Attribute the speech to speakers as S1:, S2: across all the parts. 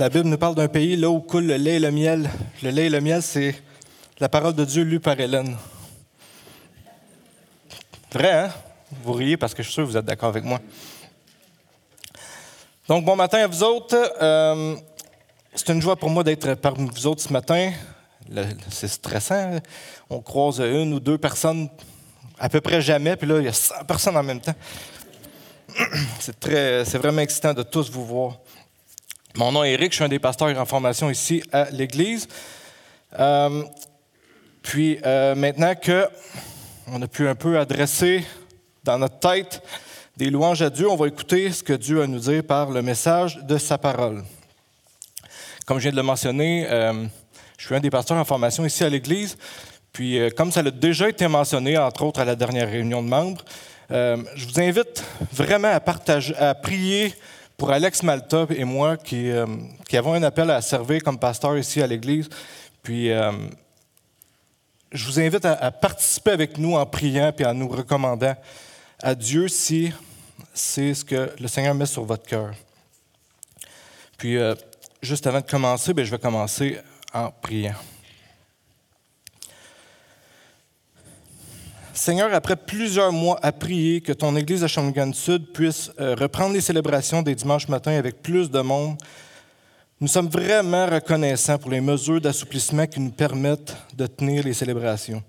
S1: la Bible nous parle d'un pays là où coule le lait et le miel. Le lait et le miel, c'est la parole de Dieu lue par Hélène. Vrai, hein? Vous riez parce que je suis sûr que vous êtes d'accord avec moi. Donc, bon matin à vous autres. Euh, c'est une joie pour moi d'être parmi vous autres ce matin. C'est stressant. On croise une ou deux personnes à peu près jamais, puis là, il y a 100 personnes en même temps. C'est, c'est vraiment excitant de tous vous voir. Mon nom est Eric, je suis un des pasteurs en formation ici à l'Église. Euh, puis euh, maintenant que on a pu un peu adresser dans notre tête des louanges à Dieu, on va écouter ce que Dieu a nous dire par le message de sa parole. Comme je viens de le mentionner, euh, je suis un des pasteurs en formation ici à l'Église. Puis, comme ça a déjà été mentionné, entre autres à la dernière réunion de membres, je vous invite vraiment à partager, à prier pour Alex Malta et moi qui, euh, qui, avons un appel à servir comme pasteur ici à l'Église. Puis, euh, je vous invite à, participer avec nous en priant et en nous recommandant à Dieu si c'est ce que le Seigneur met sur votre cœur. Puis, euh, juste avant de commencer, bien, je vais commencer en priant. Seigneur, après plusieurs mois à prier que ton Église de Shawinigan Sud puisse euh, reprendre les célébrations des dimanches matins avec plus de monde, nous sommes vraiment reconnaissants pour les mesures d'assouplissement qui nous permettent de tenir les célébrations.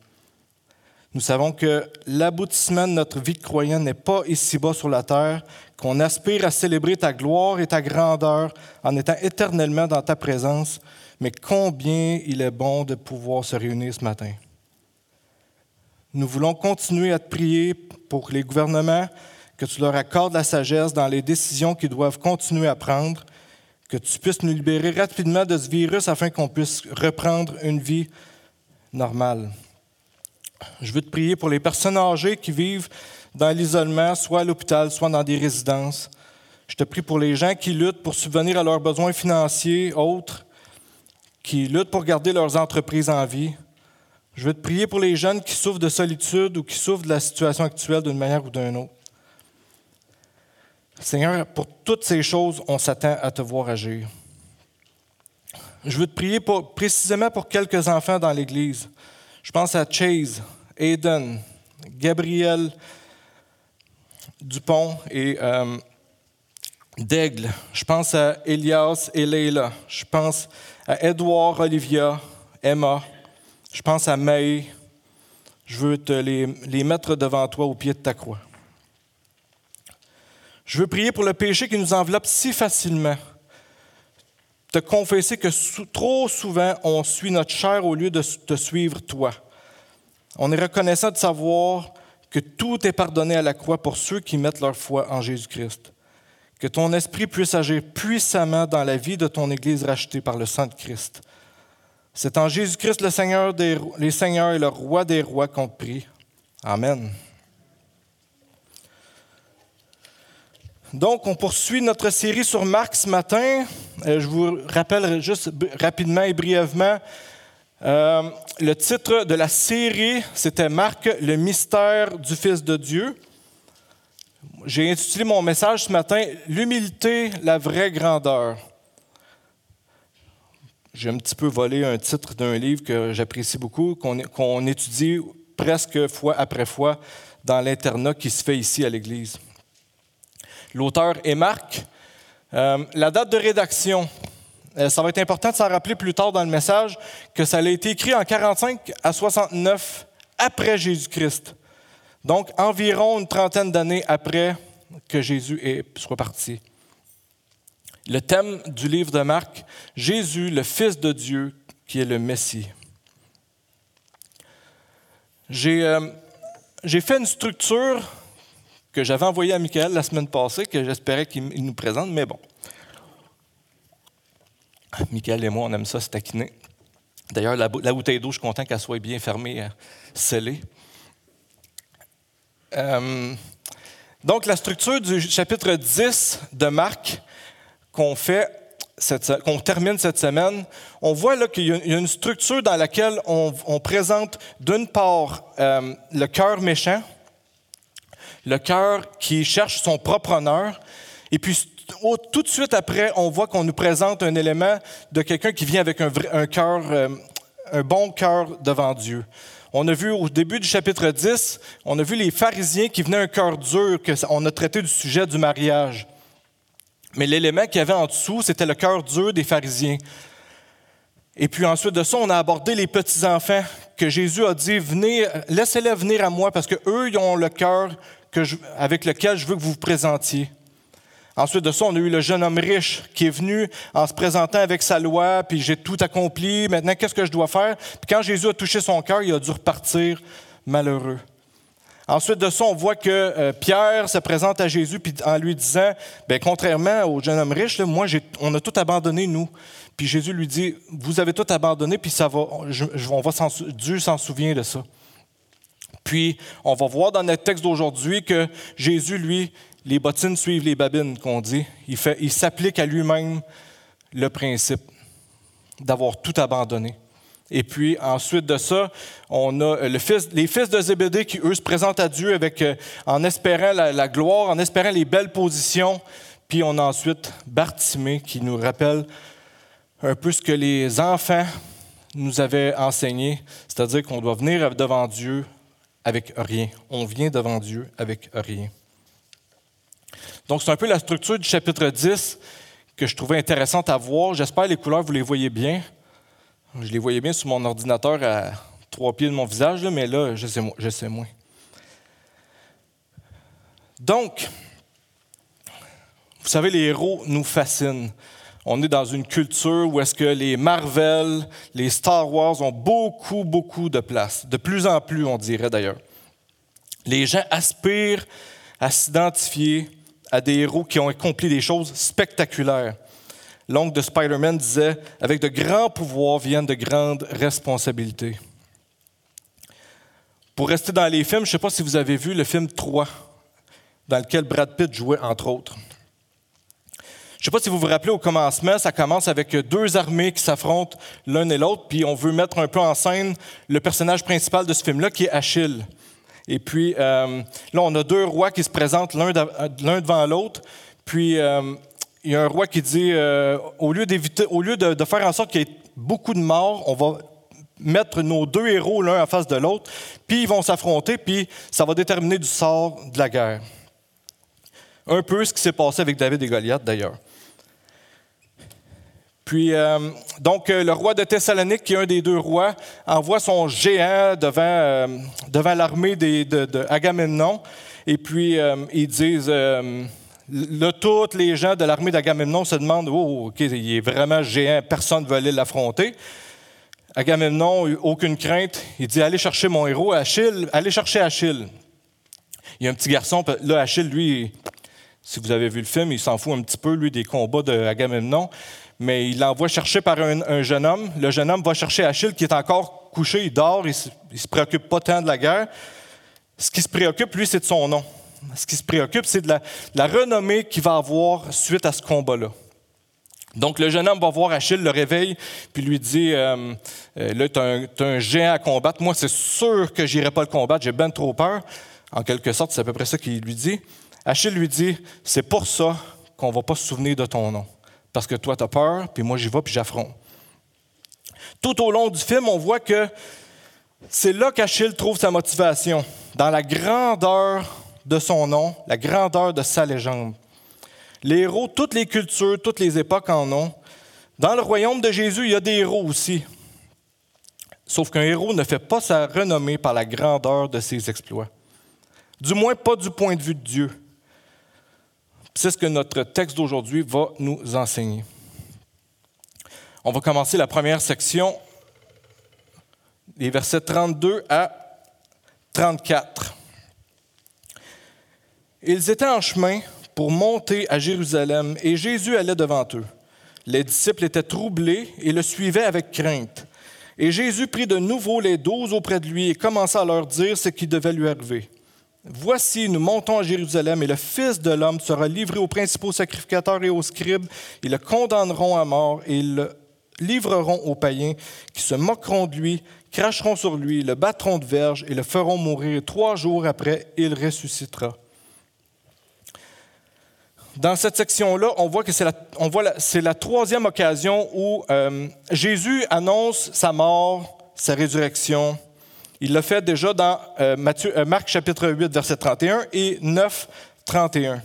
S1: Nous savons que l'aboutissement de notre vie de croyant n'est pas ici-bas sur la terre, qu'on aspire à célébrer ta gloire et ta grandeur en étant éternellement dans ta présence, mais combien il est bon de pouvoir se réunir ce matin. Nous voulons continuer à te prier pour les gouvernements, que tu leur accordes la sagesse dans les décisions qu'ils doivent continuer à prendre, que tu puisses nous libérer rapidement de ce virus afin qu'on puisse reprendre une vie normale. Je veux te prier pour les personnes âgées qui vivent dans l'isolement, soit à l'hôpital, soit dans des résidences. Je te prie pour les gens qui luttent pour subvenir à leurs besoins financiers, autres, qui luttent pour garder leurs entreprises en vie. Je veux te prier pour les jeunes qui souffrent de solitude ou qui souffrent de la situation actuelle d'une manière ou d'une autre. Seigneur, pour toutes ces choses, on s'attend à te voir agir. Je veux te prier précisément pour quelques enfants dans l'Église. Je pense à Chase, Aiden, Gabriel Dupont et euh, Daigle. Je pense à Elias et Leila. Je pense à Edouard, Olivia, Emma. Je pense à May. Je veux te les, les mettre devant toi au pied de ta croix. Je veux prier pour le péché qui nous enveloppe si facilement. Te confesser que trop souvent, on suit notre chair au lieu de te suivre toi. On est reconnaissant de savoir que tout est pardonné à la croix pour ceux qui mettent leur foi en Jésus-Christ. Que ton esprit puisse agir puissamment dans la vie de ton Église rachetée par le sang de Christ. C'est en Jésus-Christ, le Seigneur des les seigneurs et le roi des rois qu'on prie. Amen. Donc, on poursuit notre série sur Marc ce matin. Euh, je vous rappelle juste rapidement et brièvement, euh, le titre de la série, c'était Marc, le mystère du Fils de Dieu. J'ai intitulé mon message ce matin, L'humilité, la vraie grandeur. J'ai un petit peu volé un titre d'un livre que j'apprécie beaucoup, qu'on étudie presque fois après fois dans l'internat qui se fait ici à l'Église. L'auteur est Marc. Euh, la date de rédaction, euh, ça va être important de s'en rappeler plus tard dans le message que ça a été écrit en 45 à 69 après Jésus-Christ. Donc environ une trentaine d'années après que Jésus soit parti le thème du livre de Marc, Jésus, le Fils de Dieu, qui est le Messie. J'ai euh, fait une structure que j'avais envoyée à Michael la semaine passée, que j'espérais qu'il nous présente, mais bon. Michael et moi, on aime ça se taquiner. D'ailleurs, la, bouteille d'eau, je suis content qu'elle soit bien fermée, euh, scellée. Euh, donc, la structure du chapitre 10 de Marc, qu'on fait, qu'on termine cette semaine, on voit là qu'il y a une structure dans laquelle on, présente d'une part euh, le cœur méchant, le cœur qui cherche son propre honneur, et puis tout de suite après, on voit qu'on nous présente un élément de quelqu'un qui vient avec un, cœur, euh, un bon cœur devant Dieu. On a vu au début du chapitre 10, on a vu les pharisiens qui venaient un cœur dur, qu'on a traité du sujet du mariage. Mais l'élément qu'il y avait en dessous, c'était le cœur dur des pharisiens. Et puis ensuite de ça, on a abordé les petits-enfants que Jésus a dit, venez, laissez-les venir à moi parce qu'eux, ils ont le cœur avec lequel je veux que vous vous présentiez. Ensuite de ça, on a eu le jeune homme riche qui est venu en se présentant avec sa loi, puis j'ai tout accompli, maintenant qu'est-ce que je dois faire? Puis quand Jésus a touché son cœur, il a dû repartir malheureux. Ensuite de ça, on voit que euh, Pierre se présente à Jésus puis en lui disant, bien, contrairement au jeune homme riche, moi, on a tout abandonné, nous. Puis Jésus lui dit, vous avez tout abandonné, puis ça va, on va Dieu s'en souvient de ça. Puis, on va voir dans notre texte d'aujourd'hui que Jésus, lui, les bottines suivent les babines, qu'on dit. Il, il s'applique à lui-même le principe d'avoir tout abandonné. Et puis ensuite de ça, on a le fils, les fils de Zébédée qui, eux, se présentent à Dieu avec, euh, en espérant la, gloire, en espérant les belles positions. Puis on a ensuite Bartimée qui nous rappelle un peu ce que les enfants nous avaient enseigné, c'est-à-dire qu'on doit venir devant Dieu avec rien. On vient devant Dieu avec rien. Donc, c'est un peu la structure du chapitre 10 que je trouvais intéressante à voir. J'espère les couleurs, vous les voyez bien. Je les voyais bien sur mon ordinateur à trois pieds de mon visage, mais là, je sais, je sais moins. Donc, vous savez, les héros nous fascinent. On est dans une culture où est-ce que les Marvel, les Star Wars ont beaucoup, beaucoup de place. De plus en plus, on dirait d'ailleurs. Les gens aspirent à s'identifier à des héros qui ont accompli des choses spectaculaires. L'oncle de Spider-Man disait Avec de grands pouvoirs viennent de grandes responsabilités. Pour rester dans les films, je ne sais pas si vous avez vu le film 3, dans lequel Brad Pitt jouait, entre autres. Je ne sais pas si vous vous rappelez au commencement, ça commence avec deux armées qui s'affrontent l'un et l'autre, puis on veut mettre un peu en scène le personnage principal de ce film-là, qui est Achille. Et puis euh, là, on a deux rois qui se présentent l'un devant l'autre. Puis euh, il y a un roi qui dit, euh, au lieu, d'éviter, au lieu de, faire en sorte qu'il y ait beaucoup de morts, on va mettre nos deux héros l'un en face de l'autre, puis ils vont s'affronter, puis ça va déterminer du sort de la guerre. Un peu ce qui s'est passé avec David et Goliath d'ailleurs. Puis, euh, donc, euh, le roi de Thessalonique, qui est un des deux rois, envoie son géant devant, devant l'armée de, de, Agamemnon. Et puis, ils disent, là, tous les gens de l'armée d'Agamemnon se demandent, oh, OK, il est vraiment géant, personne ne veut aller l'affronter. Agamemnon, aucune crainte, il dit, allez chercher mon héros, Achille, allez chercher Achille. Il y a un petit garçon, là, Achille, lui, si vous avez vu le film, il s'en fout un petit peu, lui, des combats d'Agamemnon mais il l'envoie chercher par un, jeune homme. Le jeune homme va chercher Achille qui est encore couché, il dort, il ne se, préoccupe pas tant de la guerre. Ce qui se préoccupe, lui, c'est de son nom. Ce qui se préoccupe, c'est de la, renommée qu'il va avoir suite à ce combat-là. Donc, le jeune homme va voir Achille, le réveille, puis lui dit euh, euh, Là, tu un géant à combattre. Moi, c'est sûr que je n'irai pas le combattre, j'ai bien trop peur. En quelque sorte, c'est à peu près ça qu'il lui dit. Achille lui dit C'est pour ça qu'on va pas se souvenir de ton nom parce que toi, tu as peur, puis moi, j'y vais, puis j'affronte. Tout au long du film, on voit que c'est là qu'Achille trouve sa motivation, dans la grandeur de son nom, la grandeur de sa légende. Les héros, toutes les cultures, toutes les époques en ont. Dans le royaume de Jésus, il y a des héros aussi. Sauf qu'un héros ne fait pas sa renommée par la grandeur de ses exploits. Du moins pas du point de vue de Dieu. C'est ce que notre texte d'aujourd'hui va nous enseigner. On va commencer la première section, les versets 32 à 34. Ils étaient en chemin pour monter à Jérusalem et Jésus allait devant eux. Les disciples étaient troublés et le suivaient avec crainte. Et Jésus prit de nouveau les douze auprès de lui et commença à leur dire ce qui devait lui arriver. Voici, nous montons à Jérusalem et le Fils de l'homme sera livré aux principaux sacrificateurs et aux scribes. Ils le condamneront à mort et ils le livreront aux païens qui se moqueront de lui, cracheront sur lui, le battront de verge et le feront mourir. Trois jours après, il ressuscitera. Dans cette section-là, on voit que c'est la, troisième occasion où euh, Jésus annonce sa mort, sa résurrection. Il l'a fait déjà dans euh, euh, Marc chapitre 8, verset 31 et 9, 31.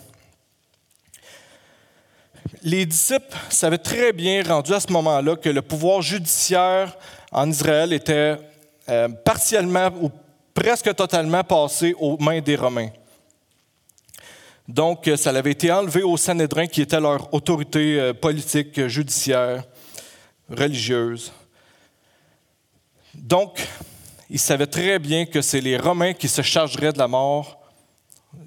S1: Les disciples savaient très bien, rendus à ce moment-là, que le pouvoir judiciaire en Israël était partiellement ou presque totalement passé aux mains des Romains. Donc, ça avait été enlevé au Sanhédrin, qui était leur autorité euh, politique, judiciaire, religieuse. Donc, ils savaient très bien que c'est les Romains qui se chargeraient de la mort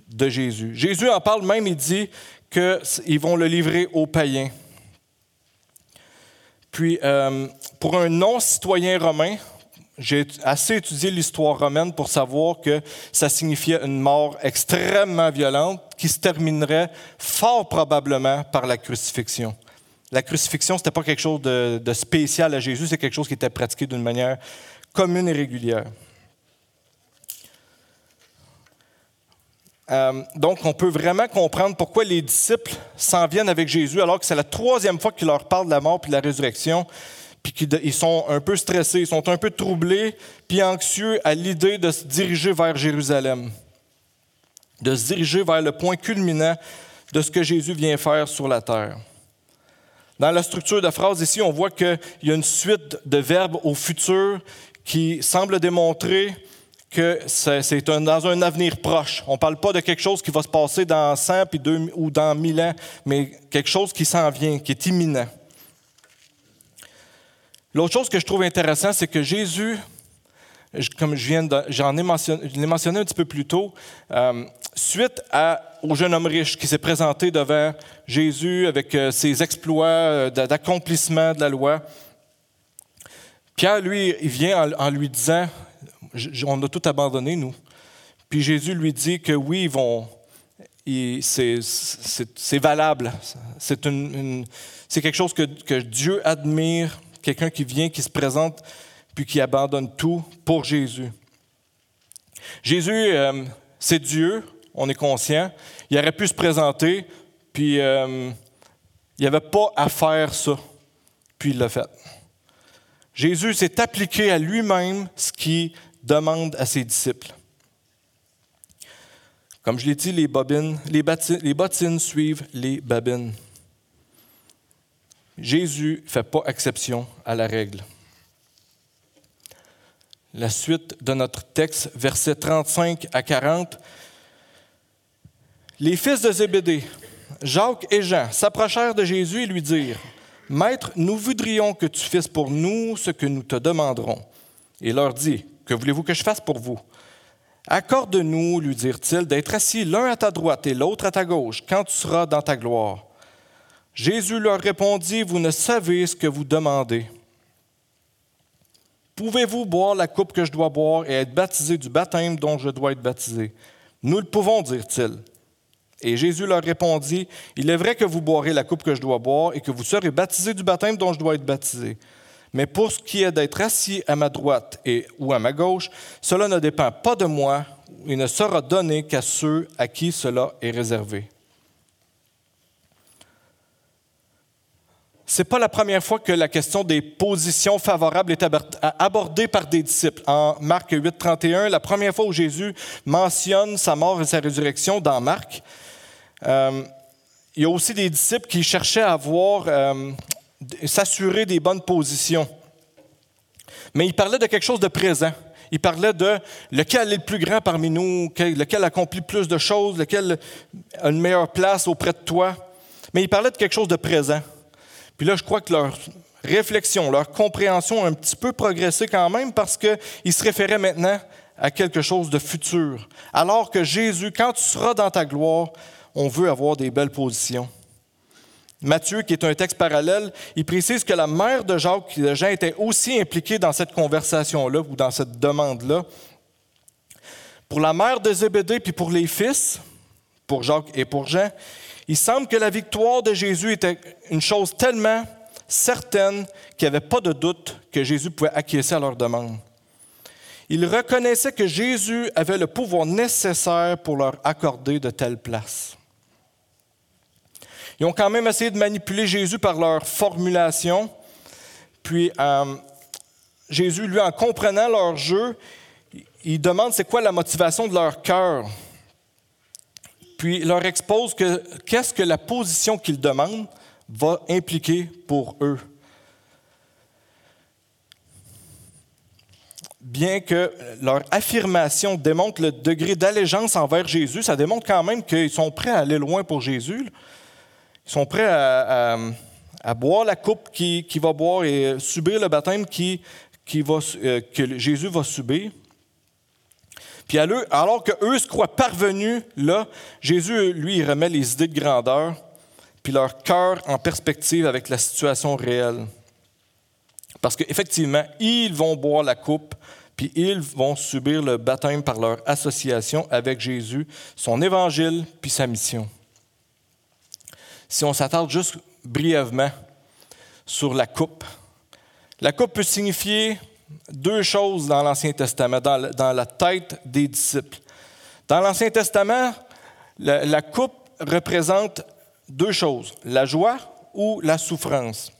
S1: de Jésus. Jésus en parle même, il dit qu'ils vont le livrer aux païens. Puis, euh, pour un non-citoyen romain, j'ai assez étudié l'histoire romaine pour savoir que ça signifiait une mort extrêmement violente qui se terminerait fort probablement par la crucifixion. La crucifixion, ce n'était pas quelque chose de, spécial à Jésus, c'est quelque chose qui était pratiqué d'une manière commune et régulière. Euh, donc, on peut vraiment comprendre pourquoi les disciples s'en viennent avec Jésus alors que c'est la troisième fois qu'il leur parle de la mort puis de la résurrection puis qu'ils sont un peu stressés, ils sont un peu troublés, puis anxieux à l'idée de se diriger vers Jérusalem, de se diriger vers le point culminant de ce que Jésus vient faire sur la terre. Dans la structure de phrase ici, on voit qu'il y a une suite de verbes au futur qui semble démontrer que c'est dans un avenir proche. On ne parle pas de quelque chose qui va se passer dans 100 puis ou dans 1000 ans, mais quelque chose qui s'en vient, qui est imminent. L'autre chose que je trouve intéressant, c'est que Jésus, comme je viens j'en ai mentionné, je l'ai mentionné un petit peu plus tôt, euh, suite au jeune homme riche qui s'est présenté devant Jésus avec euh, ses exploits euh, d'accomplissement de la loi, Pierre, lui, il vient en, lui disant, on a tout abandonné, nous. Puis Jésus lui dit que oui, ils vont, c'est valable. C'est quelque chose que Dieu admire quelqu'un qui vient, qui se présente, puis qui abandonne tout pour Jésus. Jésus, euh, c'est Dieu, on est conscient. Il aurait pu se présenter, puis euh, il n'y avait pas à faire ça, puis il l'a fait. Jésus s'est appliqué à lui-même ce qu'il demande à ses disciples. Comme je l'ai dit, les, les bottines suivent les babines. Jésus ne fait pas exception à la règle. La suite de notre texte, versets 35 à 40. Les fils de Zébédée, Jacques et Jean, s'approchèrent de Jésus et lui dirent Maître, nous voudrions que tu fasses pour nous ce que nous te demanderons. Et leur dit Que voulez-vous que je fasse pour vous Accorde-nous, lui dirent-ils, d'être assis l'un à ta droite et l'autre à ta gauche quand tu seras dans ta gloire. Jésus leur répondit, Vous ne savez ce que vous demandez. Pouvez-vous boire la coupe que je dois boire et être baptisé du baptême dont je dois être baptisé? Nous le pouvons, dirent-ils. Et Jésus leur répondit, Il est vrai que vous boirez la coupe que je dois boire et que vous serez baptisé du baptême dont je dois être baptisé. Mais pour ce qui est d'être assis à ma droite et ou à ma gauche, cela ne dépend pas de moi et ne sera donné qu'à ceux à qui cela est réservé. N'est pas la première fois que la question des positions favorables est abordée par des disciples. En Marc 8, 31, la première fois où Jésus mentionne sa mort et sa résurrection dans Marc, euh, il y a aussi des disciples qui cherchaient à avoir, euh, s'assurer des bonnes positions. Mais il parlait de quelque chose de présent. Il parlait de lequel est le plus grand parmi nous, lequel accomplit plus de choses, lequel a une meilleure place auprès de toi. Mais il parlait de quelque chose de présent. Puis là, je crois que leur réflexion, leur compréhension a un petit peu progressé quand même parce qu'ils se référaient maintenant à quelque chose de futur. Alors que Jésus, quand tu seras dans ta gloire, on veut avoir des belles positions. Matthieu, qui est un texte parallèle, il précise que la mère de Jacques et de Jean était aussi impliquée dans cette conversation-là ou dans cette demande-là. Pour la mère de Zébédée puis pour les fils, pour Jacques et pour Jean, il semble que la victoire de Jésus était une chose tellement certaine qu'il n'y avait pas de doute que Jésus pouvait acquiescer à leur demande. Ils reconnaissaient que Jésus avait le pouvoir nécessaire pour leur accorder de telles places. Ils ont quand même essayé de manipuler Jésus par leur formulation. Puis euh, Jésus, lui, en comprenant leur jeu, il demande c'est quoi la motivation de leur cœur. Puis leur expose que qu'est-ce que la position qu'ils demandent va impliquer pour eux. Bien que leur affirmation démontre le degré d'allégeance envers Jésus, ça démontre quand même qu'ils sont prêts à aller loin pour Jésus. Ils sont prêts à, boire la coupe qu'il qui va boire et subir le baptême qui, qui euh, que Jésus va subir. Puis alors qu'eux se croient parvenus, là, Jésus, lui, il remet les idées de grandeur, puis leur cœur en perspective avec la situation réelle. Parce qu'effectivement, ils vont boire la coupe, puis ils vont subir le baptême par leur association avec Jésus, son évangile, puis sa mission. Si on s'attarde juste brièvement sur la coupe, la coupe peut signifier deux choses dans l'Ancien Testament, dans, la tête des disciples. Dans l'Ancien Testament, la, coupe représente deux choses, la joie ou la souffrance.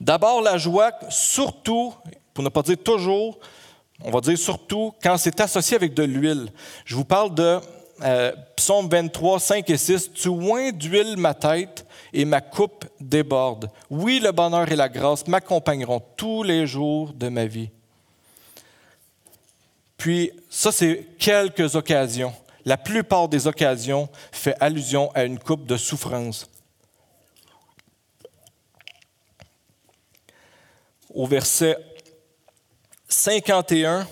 S1: D'abord, la joie, surtout, pour ne pas dire toujours, on va dire surtout quand c'est associé avec de l'huile. Je vous parle de euh, Psaume 23, 5 et 6. Tu oins d'huile ma tête et ma coupe déborde. Oui, le bonheur et la grâce m'accompagneront tous les jours de ma vie. Puis, ça, c'est quelques occasions. La plupart des occasions fait allusion à une coupe de souffrance. Au verset 51,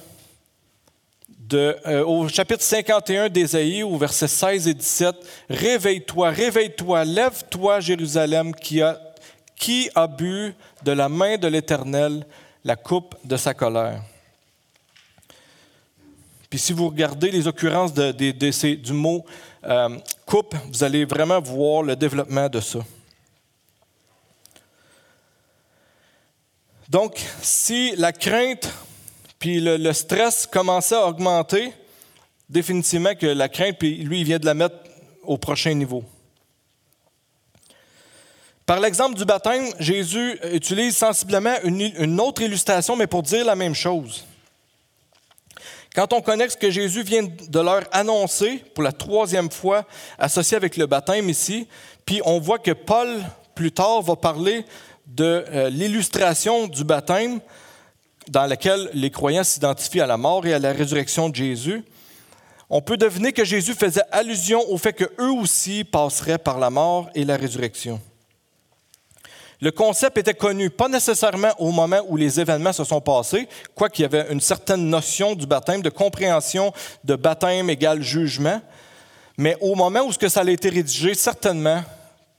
S1: euh, au chapitre 51 d'Ésaïe, au verset 16 et 17, Réveille-toi, réveille-toi, lève-toi, Jérusalem, qui a, qui a bu de la main de l'Éternel la coupe de sa colère. Puis si vous regardez les occurrences de, du mot euh, coupe, vous allez vraiment voir le développement de ça. Donc, si la crainte puis le, stress commençait à augmenter, définitivement que la crainte, puis lui, il vient de la mettre au prochain niveau. Par l'exemple du baptême, Jésus utilise sensiblement une, autre illustration, mais pour dire la même chose. Quand on connaît ce que Jésus vient de leur annoncer pour la troisième fois, associé avec le baptême ici, puis on voit que Paul, plus tard, va parler de euh, l'illustration du baptême, dans laquelle les croyants s'identifient à la mort et à la résurrection de Jésus, on peut deviner que Jésus faisait allusion au fait qu'eux aussi passeraient par la mort et la résurrection. Le concept était connu, pas nécessairement au moment où les événements se sont passés, quoiqu'il y avait une certaine notion du baptême, de compréhension de baptême égale jugement, mais au moment où ce que ça a été rédigé, certainement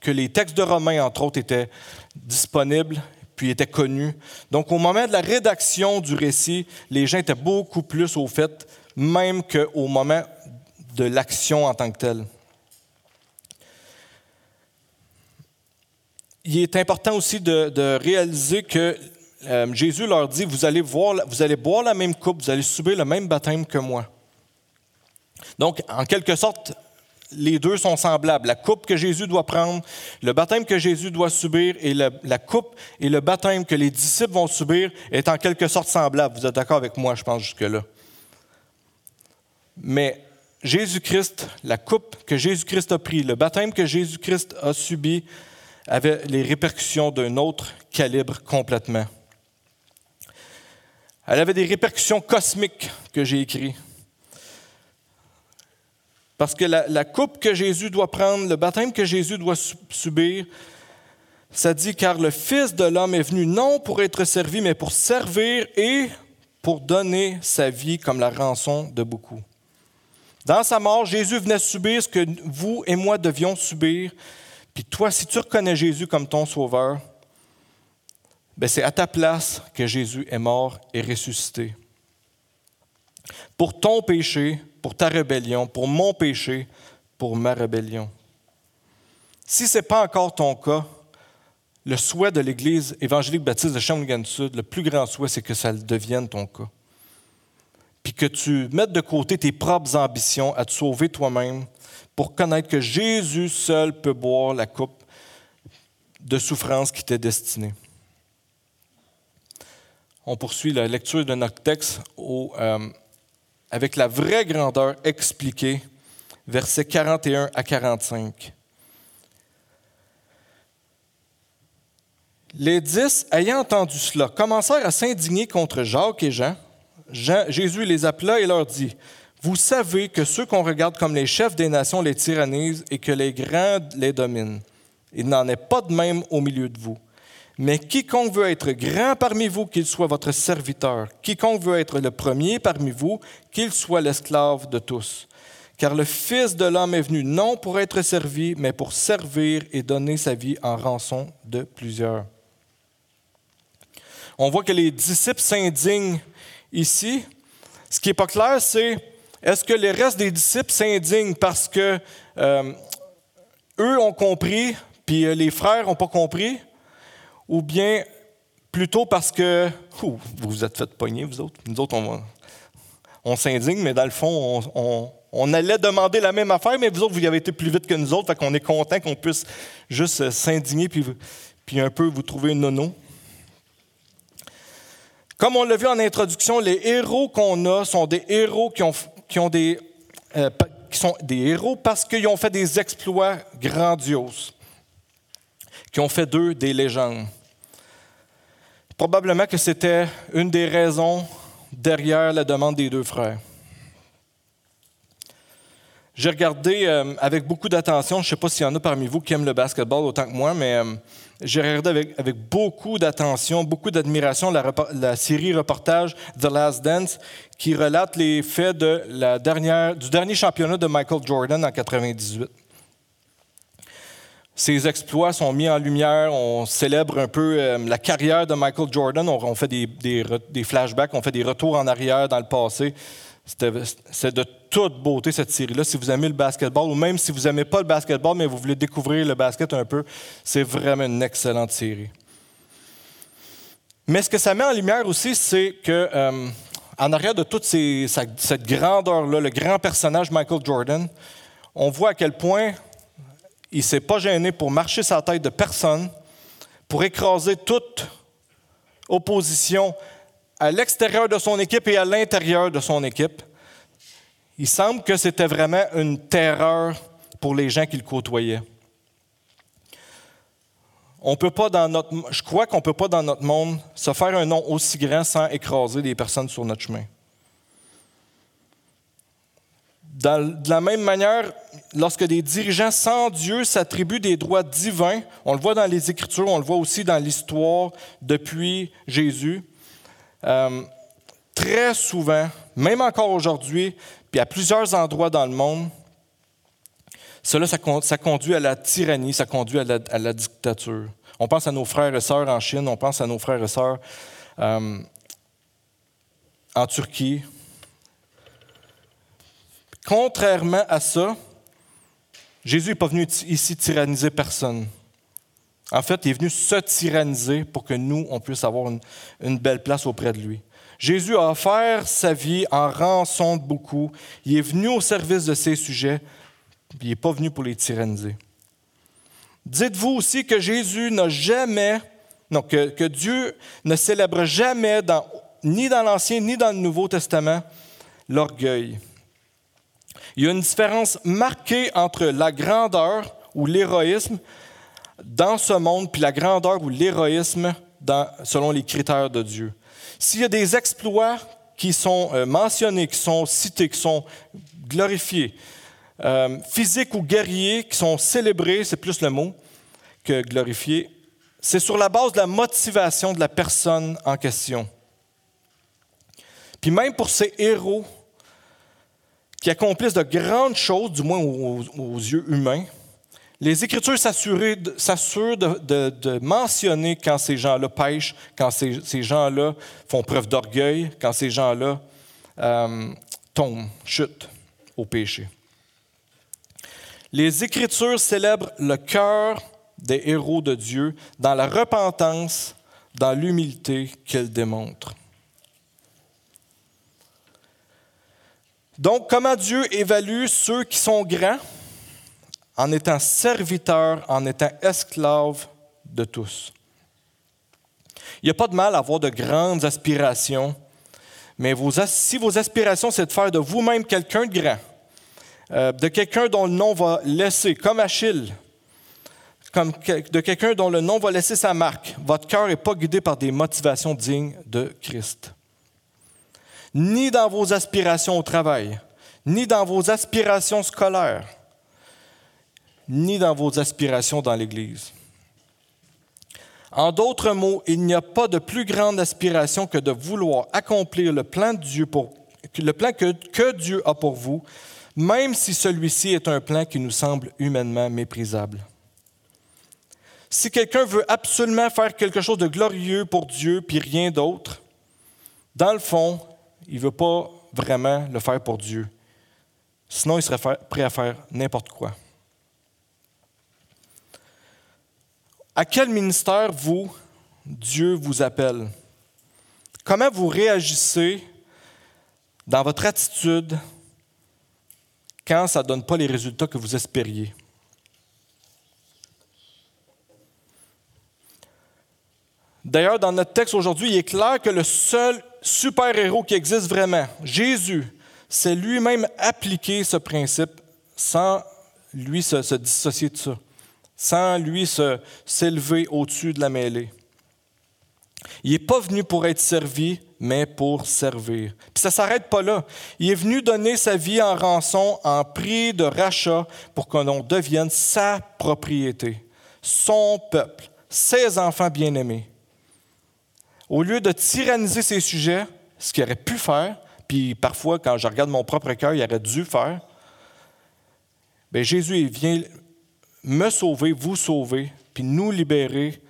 S1: que les textes de Romains, entre autres, étaient disponibles puis était connu. Donc au moment de la rédaction du récit, les gens étaient beaucoup plus au fait, même qu'au moment de l'action en tant que telle. Il est important aussi de, réaliser que euh, Jésus leur dit, vous allez, voir, vous allez boire la même coupe, vous allez subir le même baptême que moi. Donc, en quelque sorte, les deux sont semblables. La coupe que Jésus doit prendre, le baptême que Jésus doit subir et la coupe et le baptême que les disciples vont subir est en quelque sorte semblable. Vous êtes d'accord avec moi, je pense, jusque-là? Mais Jésus-Christ, la coupe que Jésus-Christ a pris, le baptême que Jésus-Christ a subi, avait les répercussions d'un autre calibre complètement. Elle avait des répercussions cosmiques que j'ai écrites. Parce que la, coupe que Jésus doit prendre, le baptême que Jésus doit subir, ça dit car le Fils de l'homme est venu non pour être servi, mais pour servir et pour donner sa vie comme la rançon de beaucoup. Dans sa mort, Jésus venait subir ce que vous et moi devions subir. Puis toi, si tu reconnais Jésus comme ton sauveur, ben c'est à ta place que Jésus est mort et ressuscité. Pour ton péché, pour ta rébellion, pour mon péché, pour ma rébellion. Si ce n'est pas encore ton cas, le souhait de l'Église évangélique baptiste de Shawinigan Sud, le plus grand souhait, c'est que ça devienne ton cas. Puis que tu mettes de côté tes propres ambitions à te sauver toi-même, pour connaître que Jésus seul peut boire la coupe de souffrance qui était destinée. On poursuit la lecture de notre texte euh, avec la vraie grandeur expliquée, versets 41 à 45. Les dix, ayant entendu cela, commencèrent à s'indigner contre Jacques et Jean. Jésus les appela et leur dit, Vous savez que ceux qu'on regarde comme les chefs des nations les tyrannisent et que les grands les dominent. Il n'en est pas de même au milieu de vous. Mais quiconque veut être grand parmi vous, qu'il soit votre serviteur. Quiconque veut être le premier parmi vous, qu'il soit l'esclave de tous. Car le Fils de l'homme est venu non pour être servi, mais pour servir et donner sa vie en rançon de plusieurs on voit que les disciples s'indignent ici. Ce qui n'est pas clair, c'est est-ce que les restes des disciples s'indignent parce que euh, eux ont compris, puis euh, les frères n'ont pas compris, ou bien plutôt parce que vous vous êtes fait pogner, vous autres. Nous autres, on, s'indigne, mais dans le fond, on, allait demander la même affaire, mais vous autres, vous y avez été plus vite que nous autres, fait qu'on est content qu'on puisse juste s'indigner puis, puis un peu vous trouver une nono. Comme on l'a vu en introduction, les héros qu'on a sont des héros qui, ont, des, euh, qui sont des héros parce qu'ils ont fait des exploits grandioses, qui ont fait d'eux des légendes. Probablement que c'était une des raisons derrière la demande des deux frères. J'ai regardé euh, avec beaucoup d'attention, je ne sais pas s'il y en a parmi vous qui aiment le basketball autant que moi, mais euh, j'ai regardé avec, beaucoup d'attention, beaucoup d'admiration la, série reportage The Last Dance qui relate les faits de la dernière, du dernier championnat de Michael Jordan en 1998. Ses exploits sont mis en lumière, on célèbre un peu euh, la carrière de Michael Jordan, on, fait des, flashbacks, on fait des retours en arrière dans le passé. C'est de toute beauté cette série-là. Si vous aimez le basketball, ou même si vous n'aimez pas le basketball, mais vous voulez découvrir le basket un peu, c'est vraiment une excellente série. Mais ce que ça met en lumière aussi, c'est que euh, en arrière de toute cette grandeur-là, le grand personnage Michael Jordan, on voit à quel point il ne s'est pas gêné pour marcher sa tête de personne, pour écraser toute opposition à l'extérieur de son équipe et à l'intérieur de son équipe. Il semble que c'était vraiment une terreur pour les gens qu'il côtoyait. On peut pas dans notre, je crois qu'on ne peut pas dans notre monde se faire un nom aussi grand sans écraser des personnes sur notre chemin. De la même manière, lorsque des dirigeants sans Dieu s'attribuent des droits divins, on le voit dans les Écritures, on le voit aussi dans l'histoire depuis Jésus, euh, très souvent, même encore aujourd'hui, puis à plusieurs endroits dans le monde, cela, ça, conduit à la tyrannie, ça conduit à la, dictature. On pense à nos frères et sœurs en Chine, on pense à nos frères et sœurs euh, en Turquie. Contrairement à ça, Jésus n'est pas venu ici tyranniser personne. En fait, il est venu se tyranniser pour que nous, on puisse avoir une, belle place auprès de lui. Jésus a offert sa vie en rançon de beaucoup. Il est venu au service de ses sujets, il n'est pas venu pour les tyranniser. Dites-vous aussi que Jésus n'a jamais, non, que, Dieu ne célèbre jamais, ni dans l'Ancien ni dans le Nouveau Testament, l'orgueil. Il y a une différence marquée entre la grandeur ou l'héroïsme dans ce monde, puis la grandeur ou l'héroïsme selon les critères de Dieu. S'il y a des exploits qui sont euh, mentionnés, qui sont cités, qui sont glorifiés, euh, physiques ou guerriers, qui sont célébrés, c'est plus le mot que glorifiés, c'est sur la base de la motivation de la personne en question. Puis même pour ces héros qui accomplissent de grandes choses, du moins aux yeux humains, les Écritures s'assurent de, mentionner quand ces gens-là pêchent, quand ces, gens-là font preuve d'orgueil, quand ces gens-là euh, tombent, chutent au péché. Les Écritures célèbrent le cœur des héros de Dieu dans la repentance, dans l'humilité qu'elles démontrent. Donc, comment Dieu évalue ceux qui sont grands? en étant serviteur, en étant esclave de tous. Il n'y a pas de mal à avoir de grandes aspirations, mais si vos aspirations, c'est de faire de vous-même quelqu'un de grand, euh, de quelqu'un dont le nom va laisser, comme Achille, comme de quelqu'un dont le nom va laisser sa marque, votre cœur n'est pas guidé par des motivations dignes de Christ. Ni dans vos aspirations au travail, ni dans vos aspirations scolaires, ni dans vos aspirations dans l'Église. En d'autres mots, il n'y a pas de plus grande aspiration que de vouloir accomplir le plan, de Dieu pour, le plan que, que Dieu a pour vous, même si celui-ci est un plan qui nous semble humainement méprisable. Si quelqu'un veut absolument faire quelque chose de glorieux pour Dieu, puis rien d'autre, dans le fond, il ne veut pas vraiment le faire pour Dieu. Sinon, il serait prêt à faire n'importe quoi. À quel ministère vous, Dieu vous appelle? Comment vous réagissez dans votre attitude quand ça ne donne pas les résultats que vous espériez? D'ailleurs, dans notre texte aujourd'hui, il est clair que le seul super-héros qui existe vraiment, Jésus, c'est lui-même appliquer ce principe sans lui se, se dissocier de ça sans lui s'élever au-dessus de la mêlée. Il n'est pas venu pour être servi, mais pour servir. Puis ça ne s'arrête pas là. Il est venu donner sa vie en rançon, en prix de rachat, pour que l'on devienne sa propriété, son peuple, ses enfants bien-aimés. Au lieu de tyranniser ses sujets, ce qu'il aurait pu faire, puis parfois, quand je regarde mon propre cœur, il aurait dû faire, bien, Jésus vient me sauver, vous sauver, puis nous libérer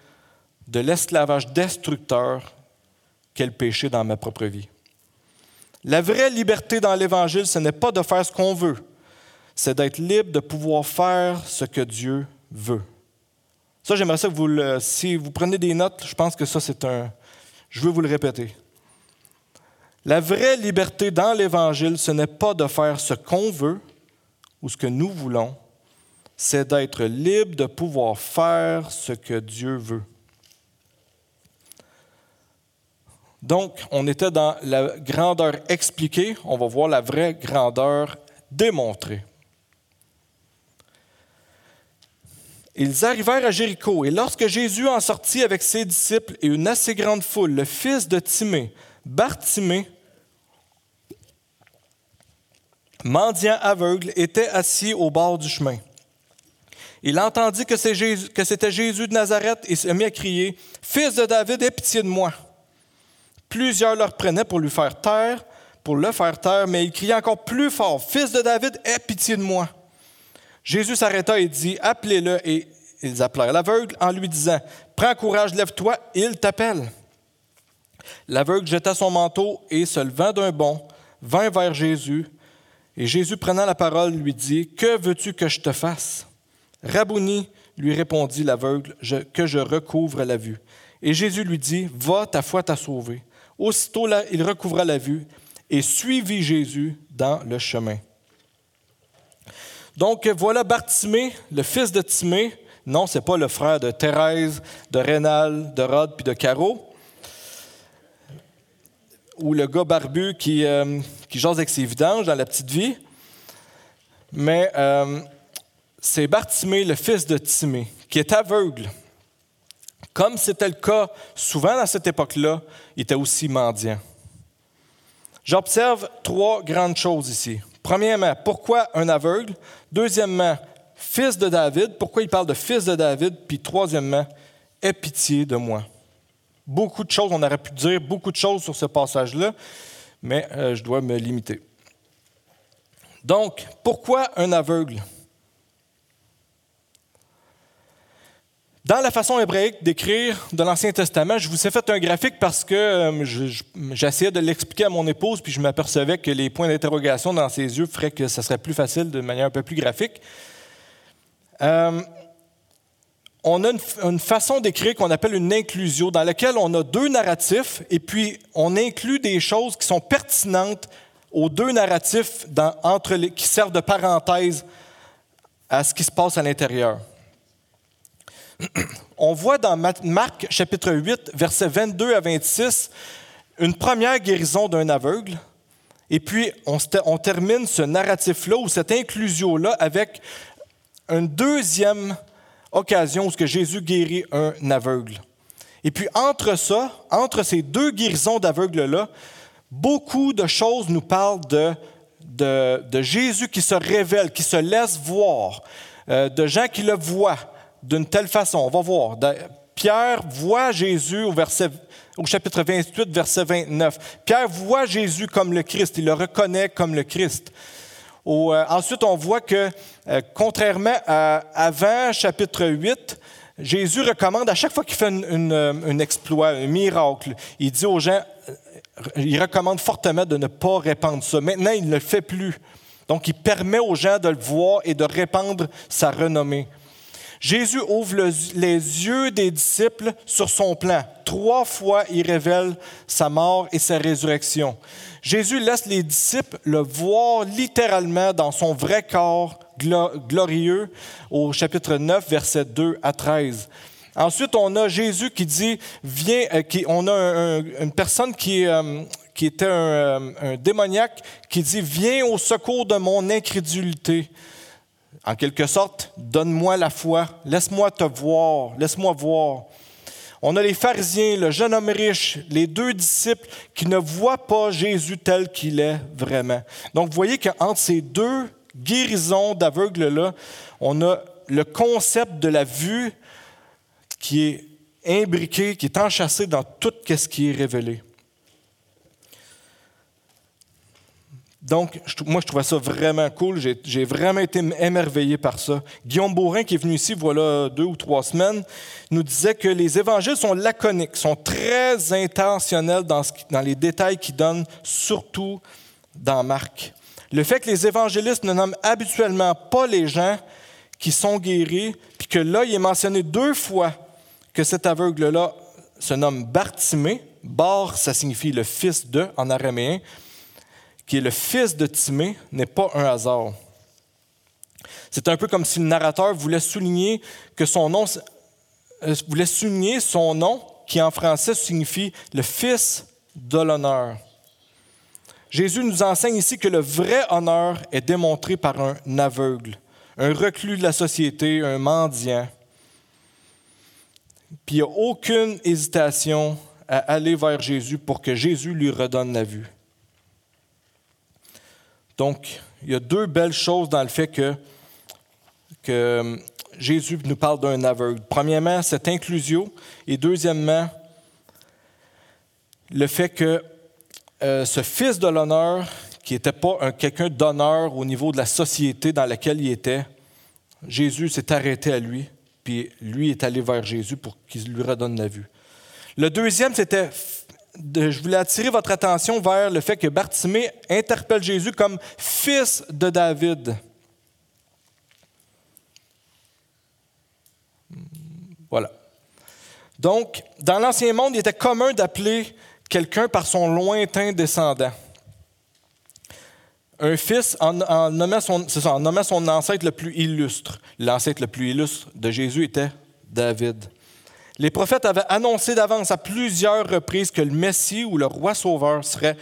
S1: de l'esclavage destructeur qu'est le péché dans ma propre vie. La vraie liberté dans l'Évangile, ce n'est pas de faire ce qu'on veut, c'est d'être libre de pouvoir faire ce que Dieu veut. Ça, j'aimerais que vous le, si vous prenez des notes, je pense que ça, c'est un, je veux vous le répéter. La vraie liberté dans l'Évangile, ce n'est pas de faire ce qu'on veut ou ce que nous voulons, c'est d'être libre de pouvoir faire ce que Dieu veut. Donc, on était dans la grandeur expliquée, on va voir la vraie grandeur démontrée. Ils arrivèrent à Jéricho, et lorsque Jésus en sortit avec ses disciples et une assez grande foule, le fils de Timée, Bartimée, mendiant aveugle, était assis au bord du chemin. Il entendit que c'était Jésus de Nazareth et se mit à crier Fils de David, aie pitié de moi. Plusieurs le prenaient pour lui faire taire, pour le faire taire, mais il criait encore plus fort Fils de David, aie pitié de moi. Jésus s'arrêta et dit Appelez-le. Et ils appelèrent l'aveugle en lui disant Prends courage, lève-toi, il t'appelle. L'aveugle jeta son manteau et, se levant d'un bond, vint vers Jésus. Et Jésus, prenant la parole, lui dit Que veux-tu que je te fasse Rabouni, lui répondit l'aveugle, que je recouvre la vue. Et Jésus lui dit, Va, ta foi t'a sauvé. Aussitôt là, il recouvra la vue et suivit Jésus dans le chemin. Donc voilà Bartimée, le fils de Timée. Non, ce n'est pas le frère de Thérèse, de Rénal, de Rod puis de Caro. Ou le gars barbu qui, euh, jase avec ses vidanges dans la petite vie. Mais euh, c'est Bartimée, le fils de Timée, qui est aveugle. Comme c'était le cas souvent à cette époque-là, il était aussi mendiant. J'observe trois grandes choses ici. Premièrement, pourquoi un aveugle? Deuxièmement, fils de David. Pourquoi il parle de fils de David? Puis troisièmement, aie pitié de moi. Beaucoup de choses, on aurait pu dire beaucoup de choses sur ce passage-là, mais euh, je dois me limiter. Donc, pourquoi un aveugle? Dans la façon hébraïque d'écrire de l'Ancien Testament, je vous ai fait un graphique parce que euh, j'essayais de l'expliquer à mon épouse, puis je m'apercevais que les points d'interrogation dans ses yeux feraient que ça serait plus facile de manière un peu plus graphique. Euh, on a une, façon d'écrire qu'on appelle une inclusio, dans laquelle on a deux narratifs et puis on inclut des choses qui sont pertinentes aux deux narratifs entre les, qui servent de parenthèse à ce qui se passe à l'intérieur. On voit dans Marc chapitre 8, versets 22 à 26, une première guérison d'un aveugle. Et puis, on, termine ce narratif-là ou cette inclusion-là avec une deuxième occasion où que Jésus guérit un aveugle. Et puis, entre ça, entre ces deux guérisons d'aveugles-là, beaucoup de choses nous parlent de, de, Jésus qui se révèle, qui se laisse voir, euh, de gens qui le voient d'une telle façon. On va voir. Pierre voit Jésus au, chapitre 28, verset 29. Pierre voit Jésus comme le Christ, il le reconnaît comme le Christ. Euh, ensuite, on voit que, euh, contrairement à avant chapitre 8, Jésus recommande à chaque fois qu'il fait un exploit, un miracle, il dit aux gens, il recommande fortement de ne pas répandre ça. Maintenant, il ne le fait plus. Donc, il permet aux gens de le voir et de répandre sa renommée. Jésus ouvre les yeux des disciples sur son plan. Trois fois, il révèle sa mort et sa résurrection. Jésus laisse les disciples le voir littéralement dans son vrai corps glorieux au chapitre 9, versets 2 à 13. Ensuite, on a Jésus qui dit, viens, euh, qui, on a une personne qui, euh, était un, un, démoniaque qui dit, viens au secours de mon incrédulité. En quelque sorte, donne-moi la foi, laisse-moi te voir, laisse-moi voir. On a les pharisiens, le jeune homme riche, les deux disciples qui ne voient pas Jésus tel qu'il est vraiment. Donc, vous voyez qu'entre ces deux guérisons d'aveugles-là, on a le concept de la vue qui est imbriqué, qui est enchâssé dans tout ce qui est révélé. Donc, moi, je trouvais ça vraiment cool. J'ai vraiment été émerveillé par ça. Guillaume Beaurin, qui est venu ici voilà deux ou trois semaines, nous disait que les évangiles sont laconiques, sont très intentionnels dans, dans les détails qu'ils donnent, surtout dans Marc. Le fait que les évangélistes ne nomment habituellement pas les gens qui sont guéris, puis que là, il est mentionné deux fois que cet aveugle-là se nomme Bartimée. Bar, ça signifie le fils de en araméen qui est le fils de Timée, n'est pas un hasard. C'est un peu comme si le narrateur voulait souligner que son nom, euh, voulait souligner son nom, qui en français signifie le fils de l'honneur. Jésus nous enseigne ici que le vrai honneur est démontré par un aveugle, un reclus de la société, un mendiant. Puis il n'y a aucune hésitation à aller vers Jésus pour que Jésus lui redonne la vue. Donc, il y a deux belles choses dans le fait que, hum, Jésus nous parle d'un aveugle. Premièrement, cette inclusion, et deuxièmement, le fait que euh, ce fils de l'honneur, qui n'était pas quelqu'un d'honneur au niveau de la société dans laquelle il était, Jésus s'est arrêté à lui, puis lui est allé vers Jésus pour qu'il lui redonne la vue. Le deuxième, c'était je voulais attirer votre attention vers le fait que Bartimée interpelle Jésus comme fils de David. Voilà. Donc, dans l'Ancien Monde, il était commun d'appeler quelqu'un par son lointain descendant. Un fils en, nommant son, en nommant son ancêtre le plus illustre. L'ancêtre le plus illustre de Jésus était David. Les prophètes avaient annoncé d'avance à plusieurs reprises que le Messie ou le roi sauveur serait,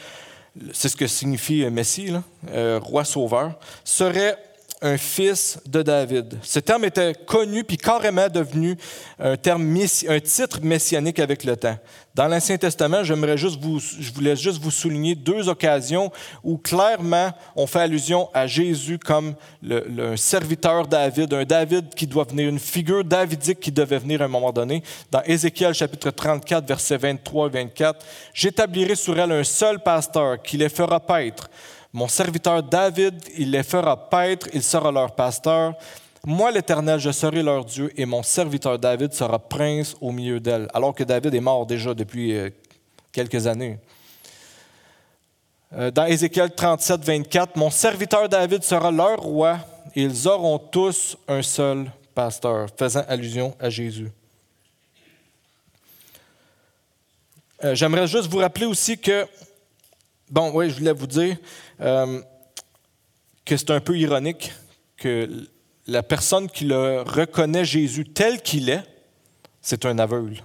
S1: c'est ce que signifie Messie, là, euh, roi sauveur, serait un fils de David. Ce terme était connu puis carrément devenu un, terme, un titre messianique avec le temps. Dans l'Ancien Testament, j'aimerais juste vous, je voulais juste vous souligner deux occasions où clairement on fait allusion à Jésus comme le, serviteur David, un David qui doit venir, une figure davidique qui devait venir à un moment donné. Dans Ézéchiel chapitre 34, versets 23 et 24, J'établirai sur elle un seul pasteur qui les fera paître mon serviteur David, il les fera paître, il sera leur pasteur. Moi, l'Éternel, je serai leur Dieu, et mon serviteur David sera prince au milieu d'elle. Alors que David est mort déjà depuis euh, quelques années. Euh, dans Ézéchiel 37, 24, Mon serviteur David sera leur roi, et ils auront tous un seul pasteur, faisant allusion à Jésus. Euh, j'aimerais juste vous rappeler aussi que Bon, oui, je voulais vous dire euh, que c'est un peu ironique que la personne qui le reconnaît Jésus tel qu'il est, c'est un aveugle.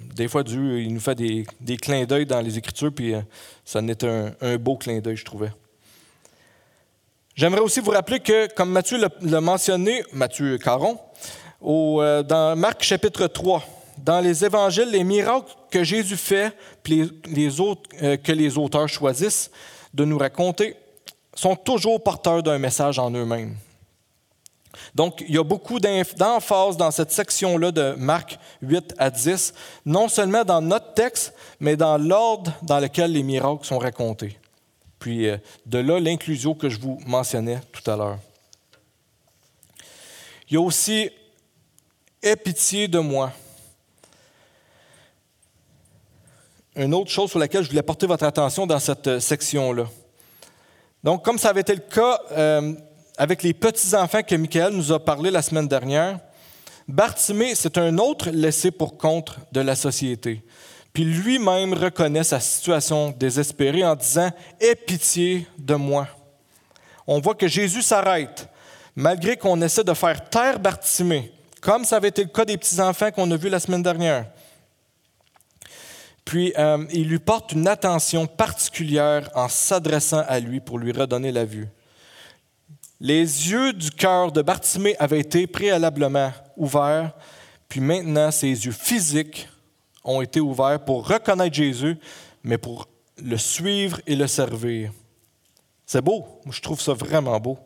S1: des fois, Dieu il nous fait des, clins d'œil dans les Écritures, puis euh, ça en est un, beau clin d'œil, je trouvais. J'aimerais aussi vous rappeler que, comme Matthieu l'a mentionné, Matthieu Caron, euh, dans Marc chapitre 3, dans les évangiles, les miracles que Jésus fait, puis les, autres, euh, que les auteurs choisissent de nous raconter, sont toujours porteurs d'un message en eux-mêmes. Donc, il y a beaucoup d'emphase dans cette section-là de Marc 8 à 10, non seulement dans notre texte, mais dans l'ordre dans lequel les miracles sont racontés. Puis, euh, de là, l'inclusion que je vous mentionnais tout à l'heure. Il y a aussi Aie pitié de moi. Une autre chose sur laquelle je voulais porter votre attention dans cette euh, section-là. Donc, comme ça avait été le cas euh, avec les petits-enfants que Michael nous a parlé la semaine dernière, Bartimée, c'est un autre laissé pour compte de la société. Puis lui-même reconnaît sa situation désespérée en disant Aie pitié de moi. On voit que Jésus s'arrête, malgré qu'on essaie de faire taire Bartimée, comme ça avait été le cas des petits-enfants qu'on a vus la semaine dernière. Puis euh, il lui porte une attention particulière en s'adressant à lui pour lui redonner la vue. Les yeux du cœur de Bartimée avaient été préalablement ouverts, puis maintenant ses yeux physiques ont été ouverts pour reconnaître Jésus, mais pour le suivre et le servir. C'est beau, je trouve ça vraiment beau.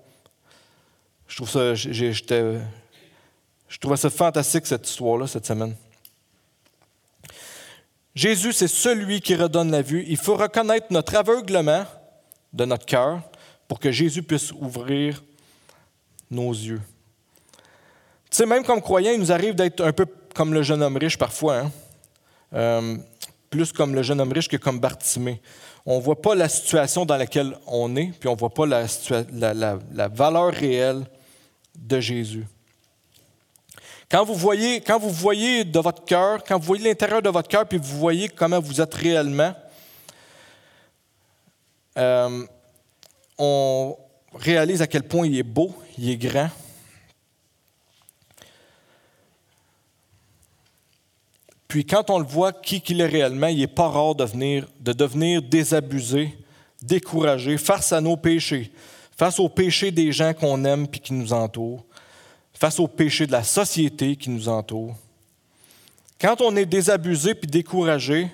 S1: Je trouve ça, je trouvais ça fantastique cette histoire-là cette semaine. Jésus, c'est celui qui redonne la vue. Il faut reconnaître notre aveuglement de notre cœur pour que Jésus puisse ouvrir nos yeux. Tu sais, même comme croyants, il nous arrive d'être un peu comme le jeune homme riche parfois, hein. euh, plus comme le jeune homme riche que comme Bartimée. On ne voit pas la situation dans laquelle on est, puis on ne voit pas la valeur réelle de Jésus. Quand vous voyez, quand vous voyez de votre cœur, quand vous voyez l'intérieur de votre cœur, puis vous voyez comment vous êtes réellement, euh, on réalise à quel point il est beau, il est grand. Puis quand on le voit qui qu'il est réellement, il n'est pas rare de, de devenir désabusé, découragé face à nos péchés, face aux péchés des gens qu'on aime et qui nous entourent face au péché de la société qui nous entoure. Quand on est désabusé puis découragé,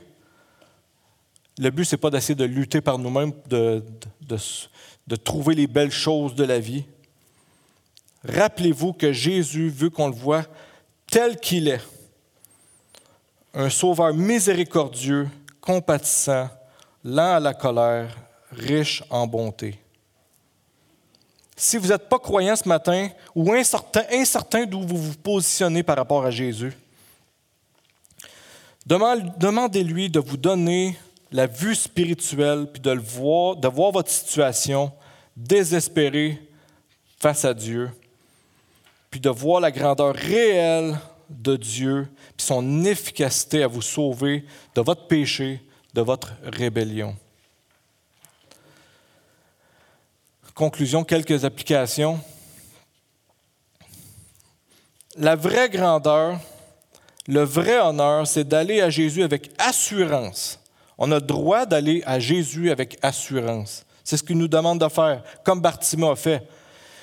S1: le but, ce n'est pas d'essayer de lutter par nous-mêmes, de, de, trouver les belles choses de la vie. Rappelez-vous que Jésus veut qu'on le voit tel qu'il est. Un sauveur miséricordieux, compatissant, lent à la colère, riche en bonté si vous n'êtes pas croyant ce matin ou incertain, incertain d'où vous vous positionnez par rapport à Jésus, demandez-lui de vous donner la vue spirituelle, puis de, le voir, de voir votre situation désespérée face à Dieu, puis de voir la grandeur réelle de Dieu, puis son efficacité à vous sauver de votre péché, de votre rébellion. Conclusion, quelques applications. La vraie grandeur, le vrai honneur, c'est d'aller à Jésus avec assurance. On a droit d'aller à Jésus avec assurance. C'est ce qu'il nous demande de faire, comme Bartimée a fait.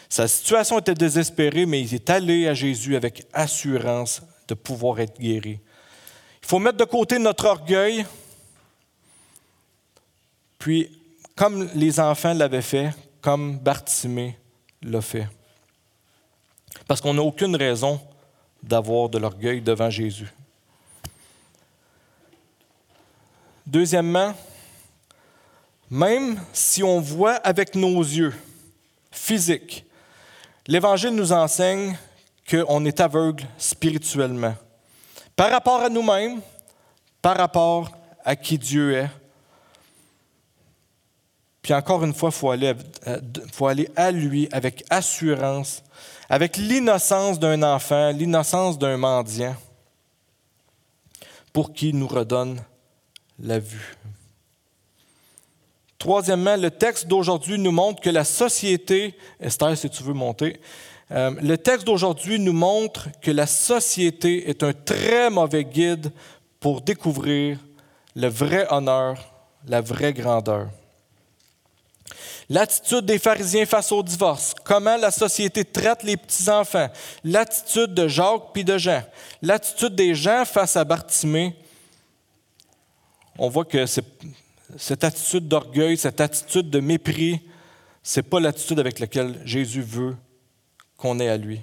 S1: Sa situation était désespérée, mais il est allé à Jésus avec assurance de pouvoir être guéri. Il faut mettre de côté notre orgueil, puis, comme les enfants l'avaient fait, comme Bartimée l'a fait. Parce qu'on n'a aucune raison d'avoir de l'orgueil devant Jésus. Deuxièmement, même si on voit avec nos yeux physiques, l'Évangile nous enseigne qu'on est aveugle spirituellement. Par rapport à nous-mêmes, par rapport à qui Dieu est, puis encore une fois, il faut aller, euh, faut aller à lui avec assurance, avec l'innocence d'un enfant, l'innocence d'un mendiant, pour qu'il nous redonne la vue. Troisièmement, le texte d'aujourd'hui nous montre que la société, Esther, si tu veux monter, euh, le texte d'aujourd'hui nous montre que la société est un très mauvais guide pour découvrir le vrai honneur, la vraie grandeur. L'attitude des pharisiens face au divorce, comment la société traite les petits-enfants, l'attitude de Jacques puis de Jean, l'attitude des gens face à Bartimée, on voit que cette attitude d'orgueil, cette attitude de mépris, ce n'est pas l'attitude avec laquelle Jésus veut qu'on ait à lui.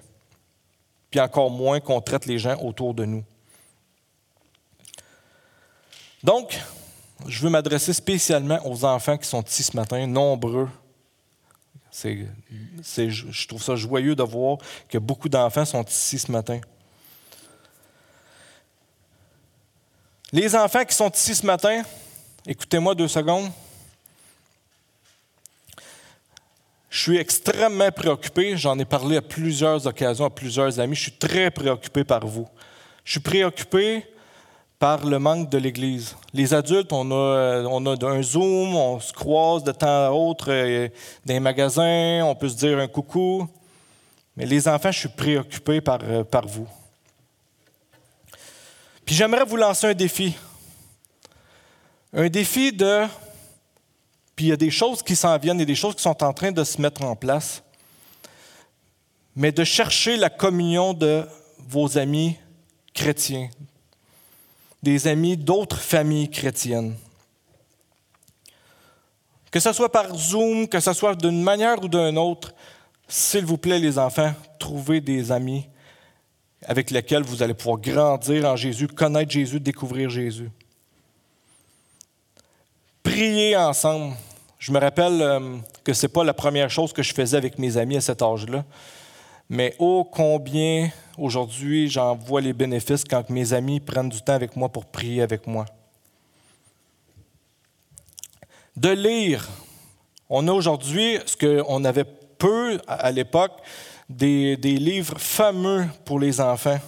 S1: Puis encore moins qu'on traite les gens autour de nous. Donc, je veux m'adresser spécialement aux enfants qui sont ici ce matin, nombreux. Je trouve ça joyeux de voir que beaucoup d'enfants sont ici ce matin. Les enfants qui sont ici ce matin, écoutez-moi deux secondes. Je suis extrêmement préoccupé, j'en ai parlé à plusieurs occasions, à plusieurs amis, je suis très préoccupé par vous. Je suis préoccupé par le manque de l'Église. Les adultes, on a, on a un Zoom, on se croise de temps à autre euh, dans les magasins, on peut se dire un coucou. Mais les enfants, je suis préoccupé par, euh, par vous. Puis j'aimerais vous lancer un défi. Un défi de... Puis il y a des choses qui s'en viennent et des choses qui sont en train de se mettre en place. Mais de chercher la communion de vos amis chrétiens, des amis d'autres familles chrétiennes. Que ce soit par Zoom, que ce soit d'une manière ou d'une autre, s'il vous plaît, les enfants, trouvez des amis avec lesquels vous allez pouvoir grandir en Jésus, connaître Jésus, découvrir Jésus. Priez ensemble. Je me rappelle euh, que ce n'est pas la première chose que je faisais avec mes amis à cet âge-là. Mais ô combien aujourd'hui j'en vois les bénéfices quand mes amis prennent du temps avec moi pour prier avec moi. De lire. On a aujourd'hui ce qu'on avait peu à l'époque, des, des, livres fameux pour les enfants.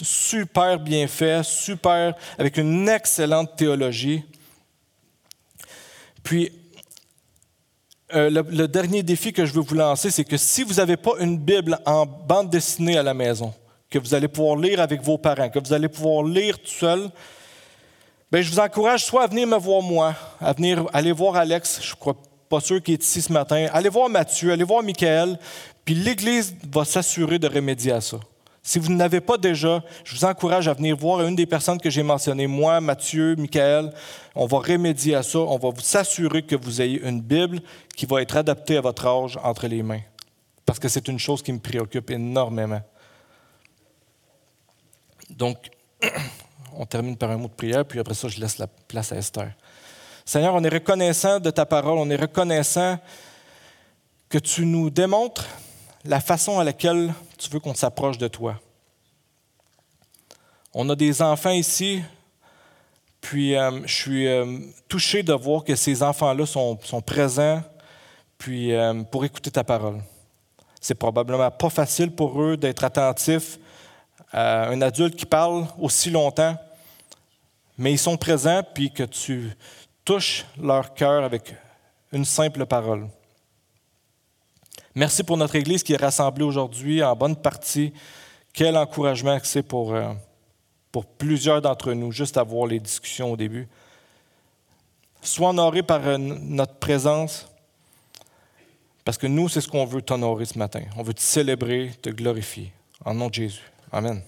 S1: Super bien faits, super, avec une excellente théologie. Puis, euh, le, dernier défi que je veux vous lancer, c'est que si vous n'avez pas une Bible en bande dessinée à la maison, que vous allez pouvoir lire avec vos parents, que vous allez pouvoir lire tout seul, bien, je vous encourage soit à venir me voir moi, à venir aller voir Alex, je ne crois pas sûr qu'il est ici ce matin, allez voir Mathieu, allez voir Michael, puis l'Église va s'assurer de remédier à ça. Si vous n'avez pas déjà, je vous encourage à venir voir une des personnes que j'ai mentionnées, moi, Mathieu, Michael. On va remédier à ça. On va vous s'assurer que vous ayez une Bible qui va être adaptée à votre âge entre les mains. Parce que c'est une chose qui me préoccupe énormément. Donc, on termine par un mot de prière, puis après ça, je laisse la place à Esther. Seigneur, on est reconnaissant de ta parole, on est reconnaissant que tu nous démontres la façon à laquelle tu veux qu'on s'approche de toi. On a des enfants ici, puis euh, je suis euh, touché de voir que ces enfants-là sont, présents puis, euh, pour écouter ta parole. C'est probablement pas facile pour eux d'être attentifs à un adulte qui parle aussi longtemps, mais ils sont présents puis que tu touches leur cœur avec une simple parole. Merci pour notre Église qui est rassemblée aujourd'hui en bonne partie. Quel encouragement que c'est pour, euh, plusieurs d'entre nous, juste à voir les discussions au début. Sois honoré par euh, notre présence, parce que nous, c'est ce qu'on veut t'honorer ce matin. On veut te célébrer, te glorifier. En nom de Jésus. Amen.